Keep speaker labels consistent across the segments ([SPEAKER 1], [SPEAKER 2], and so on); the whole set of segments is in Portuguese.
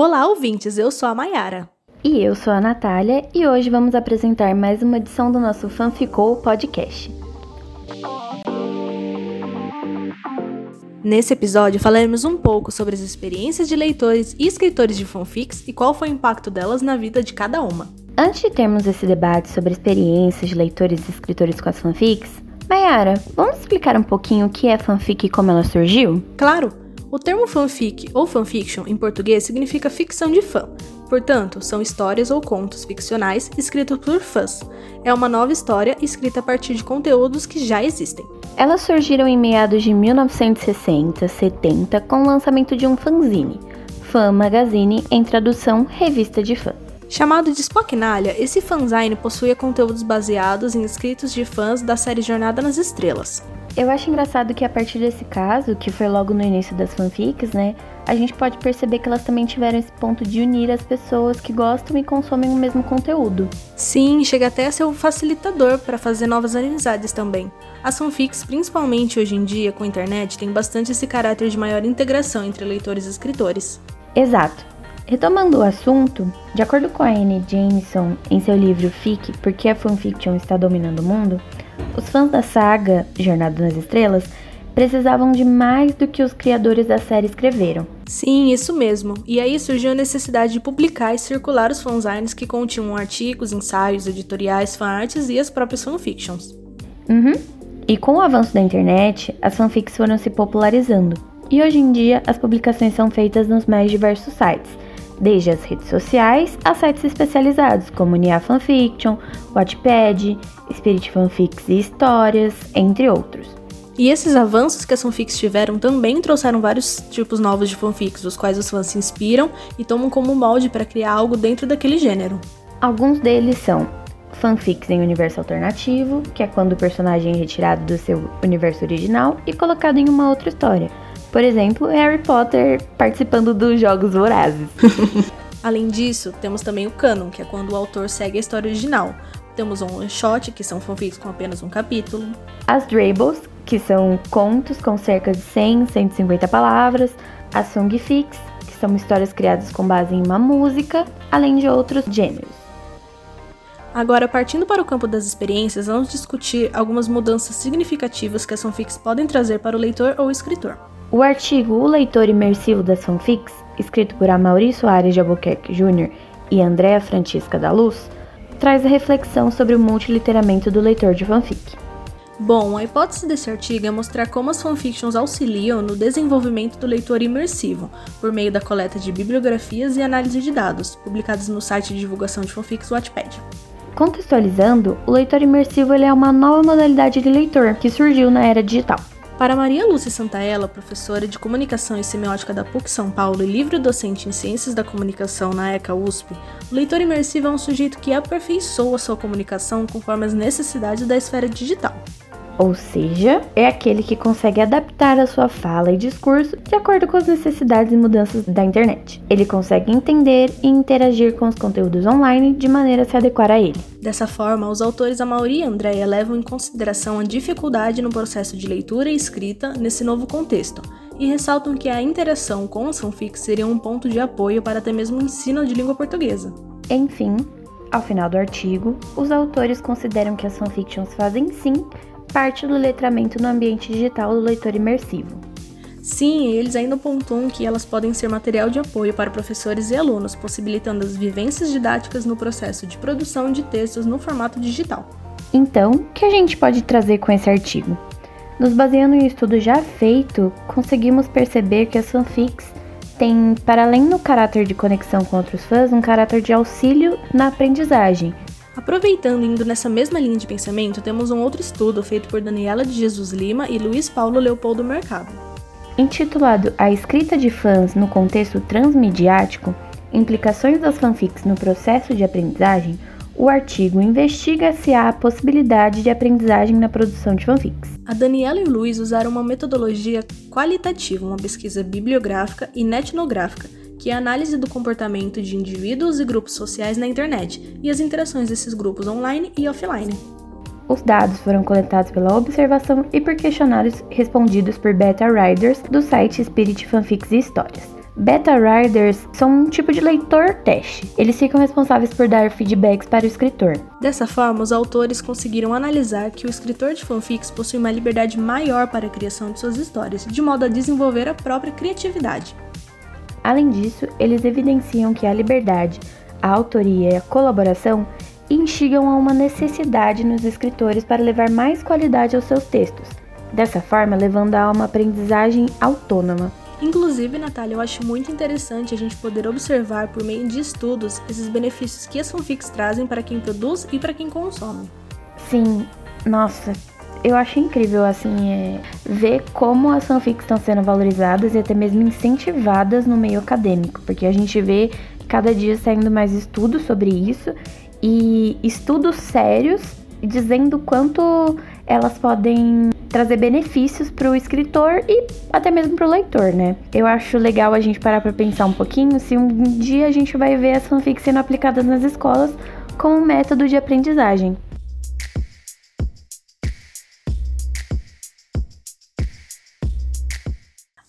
[SPEAKER 1] Olá, ouvintes! Eu sou a Mayara.
[SPEAKER 2] E eu sou a Natália, e hoje vamos apresentar mais uma edição do nosso Fanficou Podcast.
[SPEAKER 1] Nesse episódio falaremos um pouco sobre as experiências de leitores e escritores de fanfics e qual foi o impacto delas na vida de cada uma.
[SPEAKER 2] Antes de termos esse debate sobre experiências de leitores e escritores com as fanfics, Mayara, vamos explicar um pouquinho o que é fanfic e como ela surgiu?
[SPEAKER 1] Claro! O termo fanfic ou fanfiction em português significa ficção de fã. Portanto, são histórias ou contos ficcionais escritos por fãs. É uma nova história escrita a partir de conteúdos que já existem.
[SPEAKER 2] Elas surgiram em meados de 1960, 70, com o lançamento de um fanzine, Fan Magazine, em tradução Revista de Fã.
[SPEAKER 1] Chamado de Spocknalha, esse fanzine possuía conteúdos baseados em escritos de fãs da série Jornada nas Estrelas.
[SPEAKER 2] Eu acho engraçado que a partir desse caso, que foi logo no início das fanfics, né, a gente pode perceber que elas também tiveram esse ponto de unir as pessoas que gostam e consomem o mesmo conteúdo.
[SPEAKER 1] Sim, chega até a ser um facilitador para fazer novas amizades também. As fanfics, principalmente hoje em dia com a internet, têm bastante esse caráter de maior integração entre leitores e escritores.
[SPEAKER 2] Exato. Retomando o assunto, de acordo com a Anne Jameson em seu livro Fic, Por que a fanfiction está dominando o mundo, os fãs da saga Jornada nas Estrelas precisavam de mais do que os criadores da série escreveram.
[SPEAKER 1] Sim, isso mesmo. E aí surgiu a necessidade de publicar e circular os fanzines que continham artigos, ensaios, editoriais, fanarts e as próprias fanfictions.
[SPEAKER 2] Uhum. E com o avanço da internet, as fanfics foram se popularizando. E hoje em dia, as publicações são feitas nos mais diversos sites, desde as redes sociais a sites especializados como Nia Fanfiction, Wattpad, Spirit Fanfics e Histórias, entre outros.
[SPEAKER 1] E esses avanços que as fanfics tiveram também trouxeram vários tipos novos de fanfics, os quais os fãs se inspiram e tomam como molde para criar algo dentro daquele gênero.
[SPEAKER 2] Alguns deles são fanfics em universo alternativo, que é quando o personagem é retirado do seu universo original e colocado em uma outra história. Por exemplo, Harry Potter participando dos Jogos Vorazes.
[SPEAKER 1] Além disso, temos também o canon, que é quando o autor segue a história original. Temos um one shot, que são fanfics com apenas um capítulo.
[SPEAKER 2] As Drables, que são contos com cerca de 100, 150 palavras. As Songfics, que são histórias criadas com base em uma música, além de outros gêneros.
[SPEAKER 1] Agora, partindo para o campo das experiências, vamos discutir algumas mudanças significativas que as fanfics podem trazer para o leitor ou escritor.
[SPEAKER 2] O artigo O Leitor Imersivo das Fanfics, escrito por Amaury Soares de Albuquerque Jr. e Andréa Francisca da Luz, traz a reflexão sobre o multiliteramento do leitor de fanfic.
[SPEAKER 1] Bom, a hipótese desse artigo é mostrar como as fanfictions auxiliam no desenvolvimento do leitor imersivo, por meio da coleta de bibliografias e análise de dados, publicados no site de divulgação de fanfics Wattpad.
[SPEAKER 2] Contextualizando, o leitor imersivo é uma nova modalidade de leitor que surgiu na era digital.
[SPEAKER 1] Para Maria Lúcia Santaella, professora de Comunicação e Semiótica da PUC São Paulo e livre docente em Ciências da Comunicação na ECA USP, o leitor imersivo é um sujeito que aperfeiçoa sua comunicação conforme as necessidades da esfera digital.
[SPEAKER 2] Ou seja, é aquele que consegue adaptar a sua fala e discurso de acordo com as necessidades e mudanças da internet. Ele consegue entender e interagir com os conteúdos online de maneira a se adequar a ele.
[SPEAKER 1] Dessa forma, os autores Amaury e Andréia levam em consideração a dificuldade no processo de leitura e escrita nesse novo contexto, e ressaltam que a interação com as fanfics seria um ponto de apoio para até mesmo o ensino de língua portuguesa.
[SPEAKER 2] Enfim, ao final do artigo, os autores consideram que as fanfictions fazem sim parte do letramento no ambiente digital do leitor imersivo.
[SPEAKER 1] Sim, eles ainda pontuam que elas podem ser material de apoio para professores e alunos, possibilitando as vivências didáticas no processo de produção de textos no formato digital.
[SPEAKER 2] Então, o que a gente pode trazer com esse artigo? Nos baseando em um estudo já feito, conseguimos perceber que as fanfics têm, para além do caráter de conexão com outros fãs, um caráter de auxílio na aprendizagem,
[SPEAKER 1] Aproveitando indo nessa mesma linha de pensamento, temos um outro estudo feito por Daniela de Jesus Lima e Luiz Paulo Leopoldo Mercado.
[SPEAKER 2] Intitulado A Escrita de Fãs no Contexto Transmediático Implicações das fanfics no processo de aprendizagem, o artigo investiga se há a possibilidade de aprendizagem na produção de fanfics.
[SPEAKER 1] A Daniela e o Luiz usaram uma metodologia qualitativa, uma pesquisa bibliográfica e netnográfica, que é a análise do comportamento de indivíduos e grupos sociais na internet e as interações desses grupos online e offline.
[SPEAKER 2] Os dados foram coletados pela observação e por questionários respondidos por beta riders do site Spirit Fanfics e Histórias. Beta Riders são um tipo de leitor teste. Eles ficam responsáveis por dar feedbacks para o escritor.
[SPEAKER 1] Dessa forma, os autores conseguiram analisar que o escritor de fanfics possui uma liberdade maior para a criação de suas histórias, de modo a desenvolver a própria criatividade.
[SPEAKER 2] Além disso, eles evidenciam que a liberdade, a autoria e a colaboração instigam a uma necessidade nos escritores para levar mais qualidade aos seus textos, dessa forma levando a uma aprendizagem autônoma.
[SPEAKER 1] Inclusive, Natália, eu acho muito interessante a gente poder observar por meio de estudos esses benefícios que as fanfics trazem para quem produz e para quem consome.
[SPEAKER 2] Sim, nossa, eu acho incrível, assim, é, ver como as fanfics estão sendo valorizadas e até mesmo incentivadas no meio acadêmico, porque a gente vê cada dia saindo mais estudos sobre isso e estudos sérios dizendo quanto elas podem trazer benefícios para o escritor e até mesmo para o leitor, né? Eu acho legal a gente parar para pensar um pouquinho se um dia a gente vai ver as fanfics sendo aplicadas nas escolas como método de aprendizagem.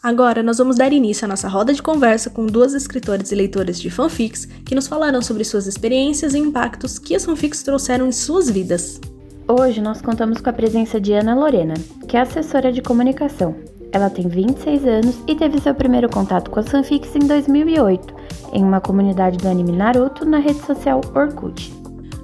[SPEAKER 1] Agora, nós vamos dar início à nossa roda de conversa com duas escritoras e leitoras de fanfics que nos falarão sobre suas experiências e impactos que as fanfics trouxeram em suas vidas.
[SPEAKER 2] Hoje nós contamos com a presença de Ana Lorena, que é assessora de comunicação. Ela tem 26 anos e teve seu primeiro contato com as fanfics em 2008, em uma comunidade do anime Naruto na rede social Orkut.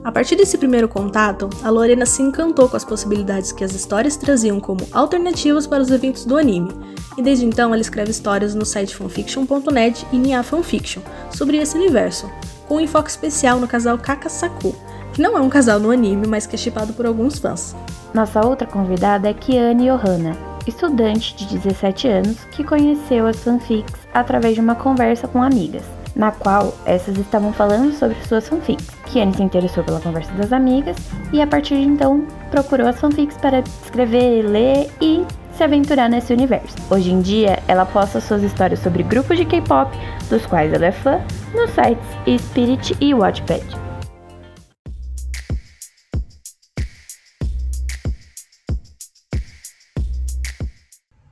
[SPEAKER 1] A partir desse primeiro contato, a Lorena se encantou com as possibilidades que as histórias traziam como alternativas para os eventos do anime, e desde então ela escreve histórias no site fanfiction.net e Nia Fanfiction sobre esse universo, com um enfoque especial no casal Kakasaku, que não é um casal no anime, mas que é chipado por alguns fãs.
[SPEAKER 2] Nossa outra convidada é Kiane Johanna, estudante de 17 anos que conheceu as fanfics através de uma conversa com amigas na qual essas estavam falando sobre suas fanfics. Kiane se interessou pela conversa das amigas e a partir de então procurou as fanfics para escrever, ler e se aventurar nesse universo. Hoje em dia, ela posta suas histórias sobre grupos de K-pop, dos quais ela é fã, nos sites Spirit e Watchpad.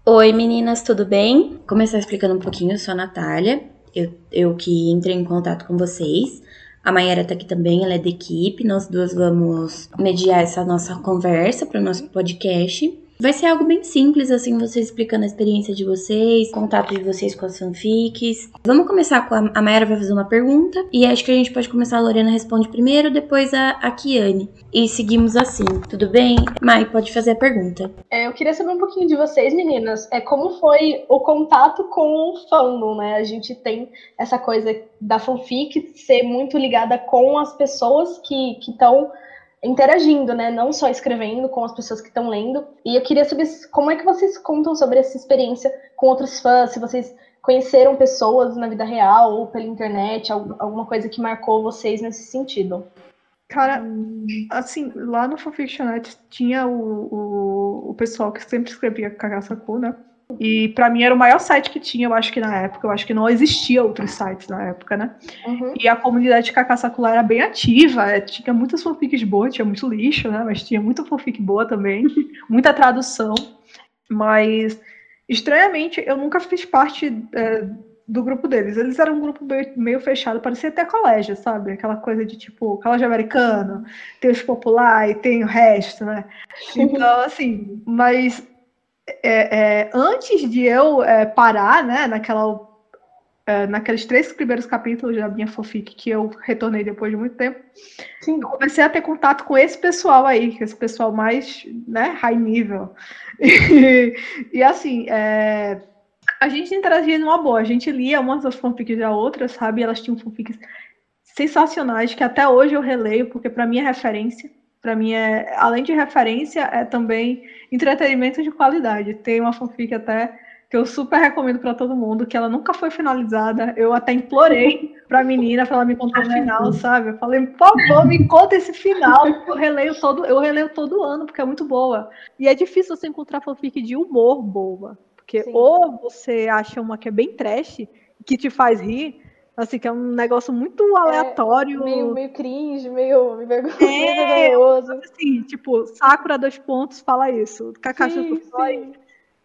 [SPEAKER 2] Oi meninas, tudo bem? Começar explicando um pouquinho, eu sou a Natália, eu, eu que entrei em contato com vocês. A Mayara tá aqui também, ela é da equipe. Nós duas vamos mediar essa nossa conversa para o nosso podcast. Vai ser algo bem simples, assim, vocês explicando a experiência de vocês, contato de vocês com as fanfics. Vamos começar com a, a Mayara vai fazer uma pergunta e acho que a gente pode começar a Lorena responde primeiro, depois a, a Kiane. E seguimos assim, tudo bem? Mai, pode fazer a pergunta.
[SPEAKER 3] É, eu queria saber um pouquinho de vocês, meninas. É como foi o contato com o fandom, né? A gente tem essa coisa da fanfic ser muito ligada com as pessoas que estão interagindo, né? Não só escrevendo com as pessoas que estão lendo. E eu queria saber como é que vocês contam sobre essa experiência com outros fãs, se vocês conheceram pessoas na vida real ou pela internet, alguma coisa que marcou vocês nesse sentido.
[SPEAKER 4] Cara, assim, lá no Fanfictionet tinha o, o, o pessoal que sempre escrevia Kagasaku, né? E para mim era o maior site que tinha, eu acho que na época. Eu acho que não existia outros sites na época, né? Uhum. E a comunidade de Kakasakula era bem ativa. É, tinha muitas fanfics boas, tinha muito lixo, né? Mas tinha muita fanfic boa também. muita tradução. Mas, estranhamente, eu nunca fiz parte é, do grupo deles. Eles eram um grupo meio, meio, fechado, parecia até colégio, sabe? Aquela coisa de tipo, colégio americano, tem os populares, tem o resto, né? Então, assim, mas é, é, antes de eu é, parar, né, naquela, é, naqueles três primeiros capítulos da minha fanfic que eu retornei depois de muito tempo, Sim. eu comecei a ter contato com esse pessoal aí, esse pessoal mais, né, high nível. E, e assim, é, a gente interagia numa boa, a gente lia umas das fanfics da outra, sabe? Elas tinham fanfics sensacionais que até hoje eu releio, porque para mim é referência para mim é, além de referência, é também entretenimento de qualidade. Tem uma fanfic até que eu super recomendo para todo mundo, que ela nunca foi finalizada. Eu até implorei para a menina para ela me contar o final, sabe? Eu falei, por favor, me conta esse final. Eu releio todo, eu releio todo ano porque é muito boa. E é difícil você encontrar fanfic de humor boa, porque Sim. ou você acha uma que é bem trash, que te faz rir, Assim, que é um negócio muito é, aleatório.
[SPEAKER 3] É, meio, meio cringe, meio vergonhoso.
[SPEAKER 4] É, assim, tipo, Sakura dois pontos fala isso. Kakashi sim, sim.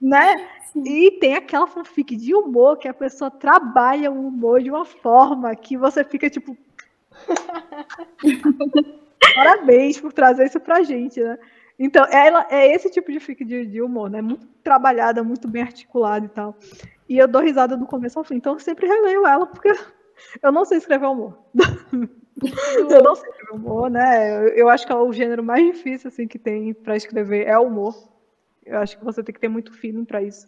[SPEAKER 4] né? E tem aquela fanfic de humor que a pessoa trabalha o humor de uma forma que você fica tipo. Parabéns por trazer isso pra gente, né? Então, ela é esse tipo de fic de, de, humor, né? Muito trabalhada, muito bem articulada e tal. E eu dou risada do começo ao fim. Então, eu sempre releio ela, porque eu não sei escrever humor. eu não sei escrever humor, né? Eu, eu acho que é o gênero mais difícil assim, que tem para escrever é o humor. Eu acho que você tem que ter muito feeling para isso.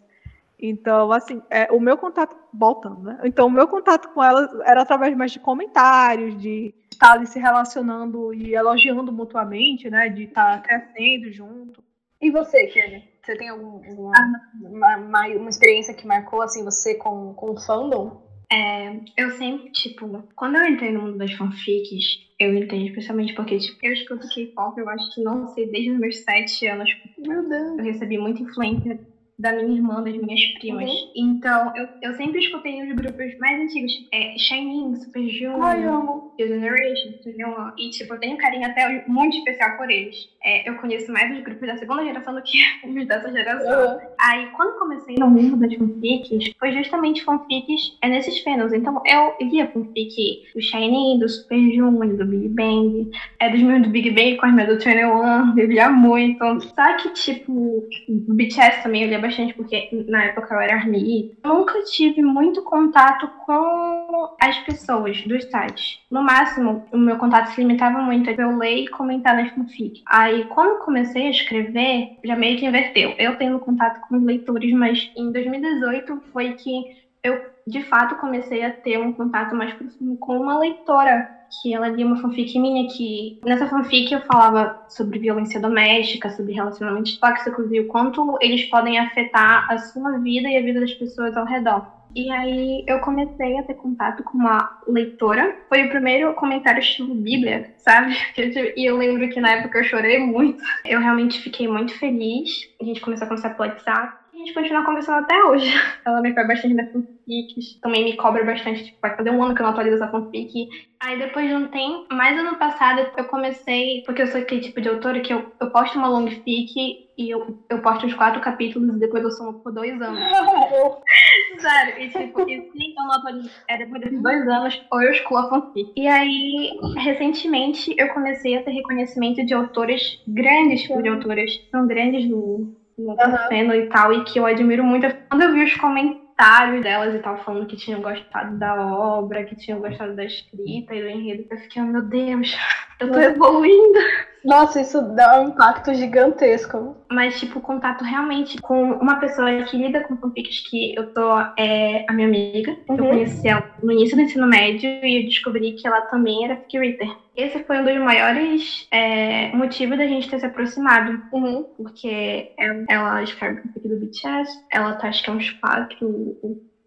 [SPEAKER 4] Então, assim, é, o meu contato, voltando, né? Então, o meu contato com ela era através mais de comentários, de estar ali se relacionando e elogiando mutuamente, né? De estar crescendo junto.
[SPEAKER 3] E você, Kelly? Você tem algum, alguma uma, uma, uma, experiência que marcou, assim, você com, com o fandom?
[SPEAKER 5] É, eu sempre, tipo, quando eu entrei no mundo das fanfics, eu entrei especialmente porque, tipo, eu escuto K-pop, eu acho que não sei, desde os meus sete anos.
[SPEAKER 3] Meu Deus.
[SPEAKER 5] Eu recebi muita influência da minha irmã, das minhas primas. Uhum. Então, eu, eu sempre escutei os grupos mais antigos, tipo, é, Shining, Super Junior,
[SPEAKER 3] Ai, amo.
[SPEAKER 5] Generation, Junior, e tipo, eu tenho um carinho até muito especial por eles. É, eu conheço mais os grupos da segunda geração do que os dessa geração. Uhum. Aí, quando comecei no mundo das fanfics, foi justamente fanfics é nesses fãs. Então, eu lia fanfic do Shining, do Super Junior, do Big Bang, é dos meus do Big Bang, com as minhas do 21, eu lia muito. Só que, tipo, BTS também eu lia bastante bastante, porque na época eu era ARMY. Nunca tive muito contato com as pessoas dos sites. No máximo, o meu contato se limitava muito a eu ler e comentar nas fanfic. Aí, quando comecei a escrever, já meio que inverteu. Eu tendo contato com os leitores, mas em 2018 foi que eu, de fato, comecei a ter um contato mais próximo com uma leitora que ela lia uma fanfic minha que nessa fanfic eu falava sobre violência doméstica, sobre relacionamentos tóxicos e o quanto eles podem afetar a sua vida e a vida das pessoas ao redor. E aí eu comecei a ter contato com uma leitora. Foi o primeiro comentário estilo Bíblia, sabe? E eu lembro que na época eu chorei muito. Eu realmente fiquei muito feliz. A gente começou a conversar pelo WhatsApp gente continua conversando até hoje. Ela me faz bastante na fanfic, também me cobra bastante, tipo, vai fazer um ano que eu não atualizo essa fanfic. Aí depois de um tempo, mais ano passado, eu comecei, porque eu sou aquele tipo de autora que eu, eu posto uma long fic e eu, eu posto os quatro capítulos e depois eu sumo por dois anos. Sério, e tipo, e sim, eu não atualizo, é depois desses dois anos, ou eu excluo a fanfic. E aí, recentemente, eu comecei a ter reconhecimento de autores grandes, tipo, de autoras são grandes no, uhum. e tal, e que eu admiro muito. Quando eu vi os comentários delas e tal, falando que tinham gostado da obra, que tinham gostado da escrita e do enredo, eu fiquei, oh, meu Deus, eu tô evoluindo.
[SPEAKER 3] Nossa, isso dá um impacto gigantesco.
[SPEAKER 5] Mas, tipo, contato realmente com uma pessoa que lida com fanfics que eu tô, é a minha amiga. Uhum. Eu conheci ela no início do ensino médio e eu descobri que ela também era fic reader. Esse foi um dos maiores é, motivos da gente ter se aproximado.
[SPEAKER 3] Uhum.
[SPEAKER 5] Porque ela, ela escreve fanfic do BTS, ela tá, acho que é uns quatro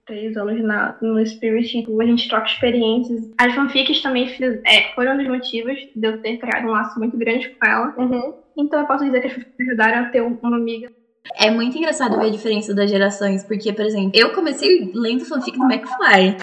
[SPEAKER 5] três anos na, no Spirit, então a gente troca experiências. As fanfics também fiz, é, foram um dos motivos de eu ter criado um laço muito grande com ela.
[SPEAKER 3] Uhum.
[SPEAKER 5] Então eu posso dizer que as fanfics me ajudaram a ter uma amiga.
[SPEAKER 2] É muito engraçado ver a diferença das gerações, porque, por exemplo, eu comecei lendo fanfic do McFly.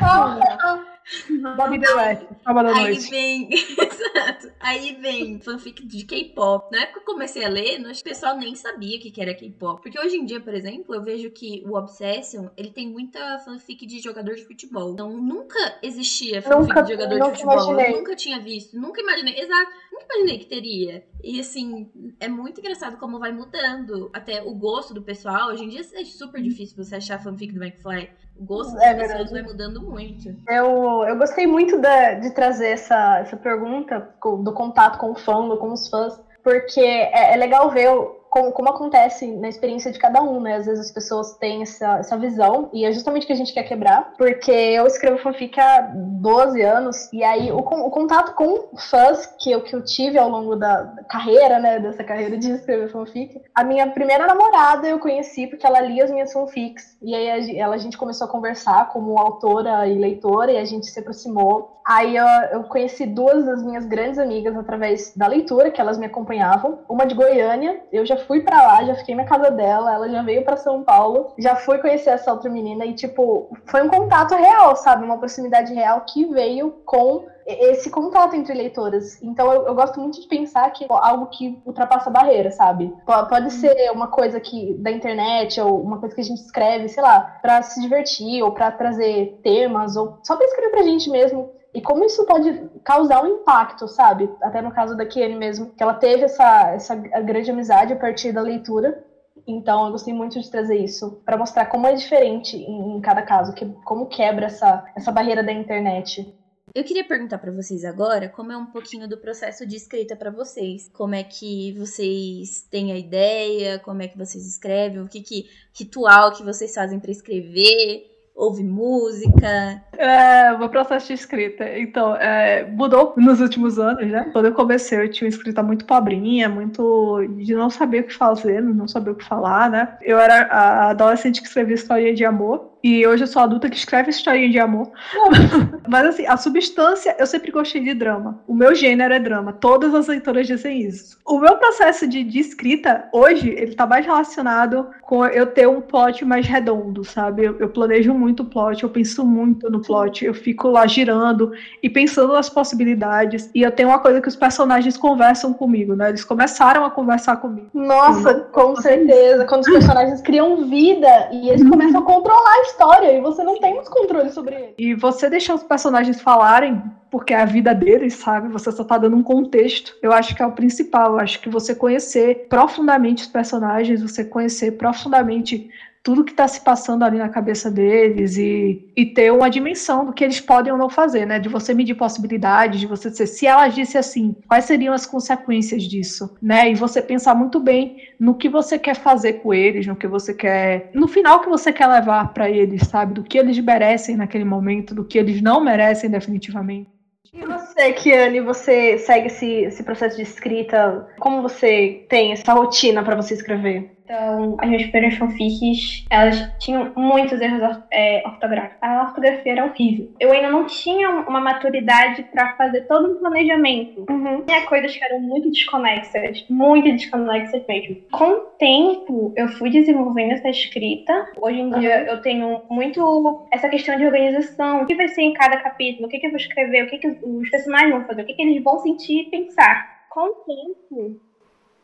[SPEAKER 3] Bobby the West, sábado à
[SPEAKER 2] noite. Aí vem, exato. Aí vem fanfic de K-pop. Na época que eu comecei a ler, o pessoal nem sabia o que era K-pop. Porque hoje em dia, por exemplo, eu vejo que o Obsession, ele tem muita fanfic de jogador de futebol. Então nunca existia fanfic nunca, de jogador de futebol. Imaginei. Eu nunca tinha visto, nunca imaginei. Exato, nunca imaginei que teria. E assim, é muito engraçado como vai mudando até o gosto do pessoal. Hoje em dia é super difícil você achar fanfic do McFly o gosto é das pessoas vai mudando muito.
[SPEAKER 3] Eu, eu gostei muito de, de trazer essa, essa pergunta do contato com o fã, com os fãs, porque é, é legal ver como, como, acontece na experiência de cada um, né? Às vezes as pessoas têm essa, essa visão, e é justamente o que a gente quer quebrar, porque eu escrevo fanfic há 12 anos, e aí o, o contato com fãs que eu, que eu tive ao longo da carreira, né? Dessa carreira de escrever fanfic, a minha primeira namorada eu conheci porque ela lia as minhas fanfics, e aí a, ela, a gente começou a conversar como autora e leitora, e a gente se aproximou. Aí eu, eu conheci duas das minhas grandes amigas através da leitura, que elas me acompanhavam, uma de Goiânia, eu já fui para lá, já fiquei na casa dela, ela já veio para São Paulo, já fui conhecer essa outra menina e, tipo, foi um contato real, sabe? Uma proximidade real que veio com esse contato entre leitoras. Então eu, eu, gosto muito de pensar que é algo que ultrapassa a barreira, sabe? Pode uhum. ser uma coisa que da internet ou uma coisa que a gente escreve, sei lá, para se divertir ou para trazer temas ou só para escrever pra gente mesmo. E como isso pode causar um impacto, sabe? Até no caso da Kiane mesmo, que ela teve essa, essa grande amizade a partir da leitura. Então, eu gostei muito de trazer isso para mostrar como é diferente em, em, cada caso, que, como quebra essa, essa barreira da internet.
[SPEAKER 2] Eu queria perguntar para vocês agora como é um pouquinho do processo de escrita para vocês. Como é que vocês têm a ideia, como é que vocês escrevem, o que, que ritual que vocês fazem para escrever, ouve música?
[SPEAKER 4] É, meu processo de escrita. Então, é, mudou nos últimos anos, né? Quando eu comecei, eu tinha uma escrita muito pobrinha, muito de não saber o que fazer, não saber o que falar, né? Eu era a adolescente que escrevia história de amor. E hoje eu sou adulta que escreve historinha de amor. Mas assim, a substância, eu sempre gostei de drama. O meu gênero é drama. Todas as leitoras dizem isso. O meu processo de, de escrita, hoje, ele tá mais relacionado com eu ter um plot mais redondo, sabe? Eu, eu planejo muito o plot, eu penso muito no plot, eu fico lá girando e pensando nas possibilidades. E eu tenho uma coisa que os personagens conversam comigo, né? Eles começaram a conversar comigo.
[SPEAKER 3] Nossa, com certeza. Quando os personagens criam vida e eles começam a controlar a história e você não tem muito controle sobre ele.
[SPEAKER 4] E você deixar os personagens falarem, porque é a vida deles, sabe? Você só tá dando um contexto. Eu acho que é o principal. Eu acho que você conhecer profundamente os personagens, você conhecer profundamente tudo que está se passando ali na cabeça deles e, e ter uma dimensão do que eles podem ou não fazer, né? De você medir possibilidades, de você dizer, se ela disse assim, quais seriam as consequências disso, né? E você pensar muito bem no que você quer fazer com eles, no que você quer, no final que você quer levar para eles, sabe? Do que eles merecem naquele momento, do que eles não merecem definitivamente.
[SPEAKER 3] E você, Kiane, você segue esse, esse processo de escrita? Como você tem essa rotina para você escrever?
[SPEAKER 5] Então, as minhas primeiras fanfics, elas tinham muitos erros é, ortográficos. A ortografia era horrível. Eu ainda não tinha uma maturidade para fazer todo um planejamento. Uhum. Tinha coisas que eram muito desconexas, muito desconexas mesmo. Com o tempo, eu fui desenvolvendo essa escrita. Hoje em uhum. dia, eu tenho muito essa questão de organização. O que vai ser em cada capítulo? O que, que eu vou escrever? O que, que os personagens vão fazer? O que, que eles vão sentir e pensar? Com o tempo,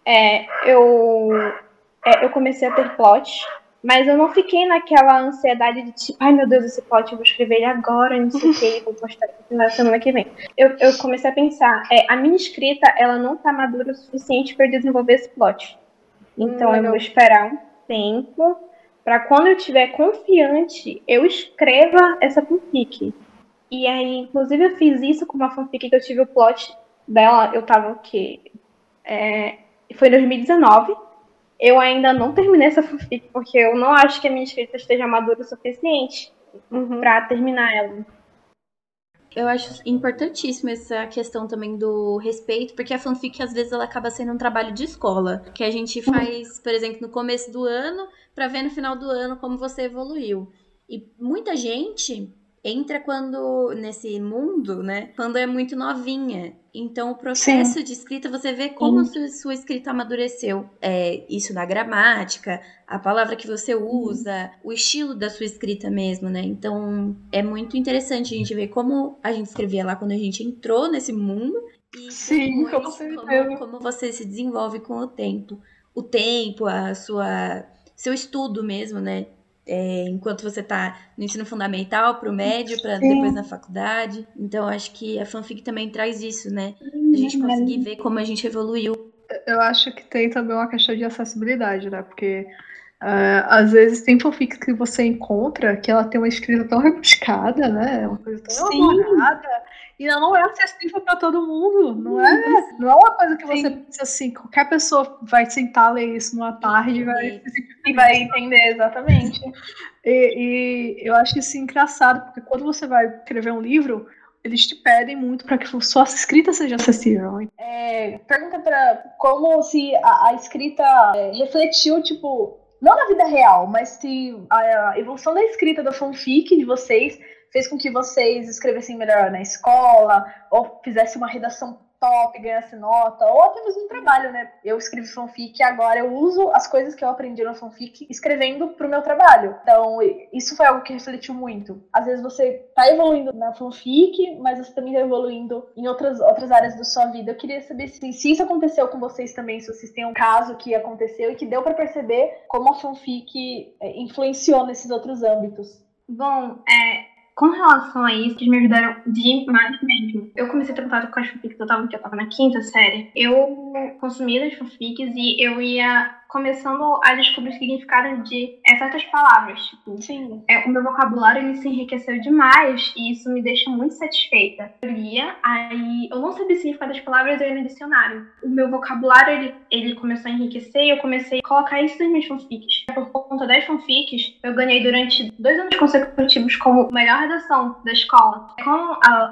[SPEAKER 5] é, eu é, eu comecei a ter plot, mas eu não fiquei naquela ansiedade de tipo, ai meu Deus, esse plot eu vou escrever ele agora, não sei o que, vou postar na semana que vem. Eu, eu comecei a pensar, é, a minha escrita, ela não tá madura o suficiente para desenvolver esse plot. Então hum, eu vou esperar um tempo para quando eu estiver confiante, eu escreva essa fanfic. E aí, inclusive, eu fiz isso com uma fanfic que eu tive o plot dela, eu tava o quê? É, foi em 2019 eu ainda não terminei essa fanfic, porque eu não acho que a minha escrita esteja madura o suficiente uhum. para terminar ela.
[SPEAKER 2] Eu acho importantíssima essa questão também do respeito, porque a fanfic às vezes ela acaba sendo um trabalho de escola, que a gente faz, por exemplo, no começo do ano, para ver no final do ano como você evoluiu. E muita gente entra quando nesse mundo, né? Quando é muito novinha. Então, o processo Sim. de escrita, você vê como sua, sua, escrita amadureceu. É, isso na gramática, a palavra que você usa, uhum. o estilo da sua escrita mesmo, né? Então, é muito interessante a gente ver como a gente escrevia lá quando a gente entrou nesse mundo.
[SPEAKER 3] E Sim,
[SPEAKER 2] depois, como, como você se desenvolve com o tempo. O tempo, a sua seu estudo mesmo, né? É, enquanto você está no ensino fundamental para o médio, para depois na faculdade. Então, acho que a fanfic também traz isso, né? A gente uhum. conseguir ver como a gente evoluiu.
[SPEAKER 4] Eu acho que tem também uma questão de acessibilidade, né? Porque Uh, às vezes tem fanfics que você encontra que ela tem uma escrita tão rebuscada, né? Uma coisa tão elaborada. E ela não é acessível para todo mundo. Não é, não é uma coisa que você pensa assim, qualquer pessoa vai sentar ler isso numa tarde e vai,
[SPEAKER 3] e vai entender exatamente.
[SPEAKER 4] E, e eu acho isso engraçado, porque quando você vai escrever um livro, eles te pedem muito para que sua escrita seja acessível.
[SPEAKER 3] É, pergunta para como se a, a escrita é, refletiu, tipo, não na vida real, mas se a evolução da escrita da fanfic de vocês fez com que vocês escrevessem melhor na escola ou fizessem uma redação top, ganhasse nota, ou até mesmo no trabalho, né? Eu escrevi fanfic e agora eu uso as coisas que eu aprendi na fanfic escrevendo pro meu trabalho. Então, isso foi algo que refletiu muito. Às vezes você tá evoluindo na fanfic, mas você também tá evoluindo em outras, outras áreas da sua vida. Eu queria saber se, se isso aconteceu com vocês também, se vocês têm um caso que aconteceu e que deu para perceber como a fanfic é, influenciou nesses outros âmbitos.
[SPEAKER 5] Bom, é, com relação a isso, eles me ajudaram demais mesmo. Eu comecei a contato com as fanfics, eu tava, eu tava na quinta série. Eu consumia as fanfics e eu ia começando a descobrir o significado de é, certas palavras. Tipo,
[SPEAKER 3] Sim.
[SPEAKER 5] É, o meu vocabulário ele se enriqueceu demais e isso me deixa muito satisfeita. Eu lia, aí eu não sabia o significado das palavras, eu ia no dicionário. O meu vocabulário ele, ele começou a enriquecer e eu comecei a colocar isso nas minhas fanfics. Por conta das fanfics, eu ganhei durante dois anos consecutivos como melhor redação da escola. Com a, a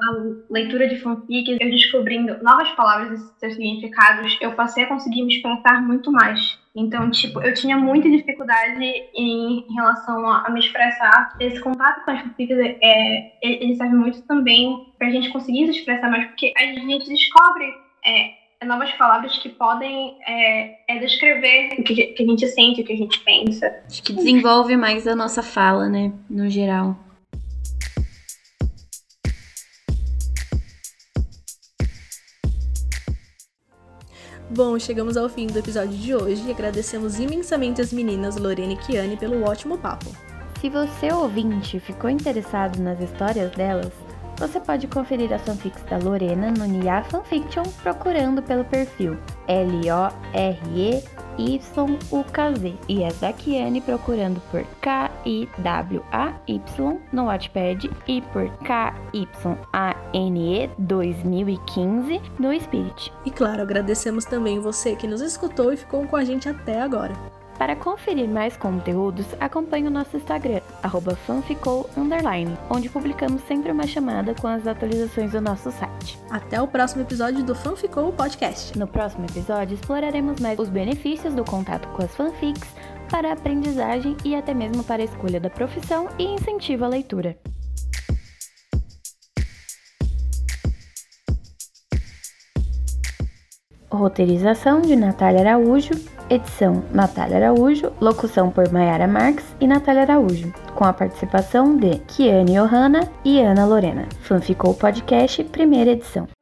[SPEAKER 5] leitura de fanfics, eu descobrindo novas palavras e seus significados, eu passei a conseguir me expressar muito mais. Então, tipo, eu tinha muita dificuldade em relação a, a me expressar. Esse contato com as fanfics, é, ele serve muito também pra gente conseguir se expressar mais, porque a gente descobre é, novas palavras que podem é, é descrever o que, que, a gente sente, o que a gente pensa.
[SPEAKER 2] Acho que desenvolve mais a nossa fala, né, no geral.
[SPEAKER 1] Bom, chegamos ao fim do episódio de hoje e agradecemos imensamente as meninas Lorena e Kiane pelo ótimo papo.
[SPEAKER 2] Se você ouvinte ficou interessado nas histórias delas, você pode conferir as fanfics da Lorena no Nia Fanfiction procurando pelo perfil L-O-R-E-Y-U-K-Z e as da Kiane procurando por K-I-W-A-Y no Wattpad e por K-Y-A-N-E 2015 no Spirit.
[SPEAKER 1] E claro, agradecemos também você que nos escutou e ficou com a gente até agora.
[SPEAKER 2] Para conferir mais conteúdos, acompanhe o nosso Instagram, fanficou, onde publicamos sempre uma chamada com as atualizações do nosso site.
[SPEAKER 1] Até o próximo episódio do Fanficou Podcast.
[SPEAKER 2] No próximo episódio, exploraremos mais os benefícios do contato com as fanfics para a aprendizagem e até mesmo para a escolha da profissão e incentivo à leitura. Roteirização de Natália Araújo, edição Natália Araújo, locução por Mayara Marques e Natália Araújo, com a participação de Kiane Johanna e Ana Lorena. Fanficou Podcast, primeira edição.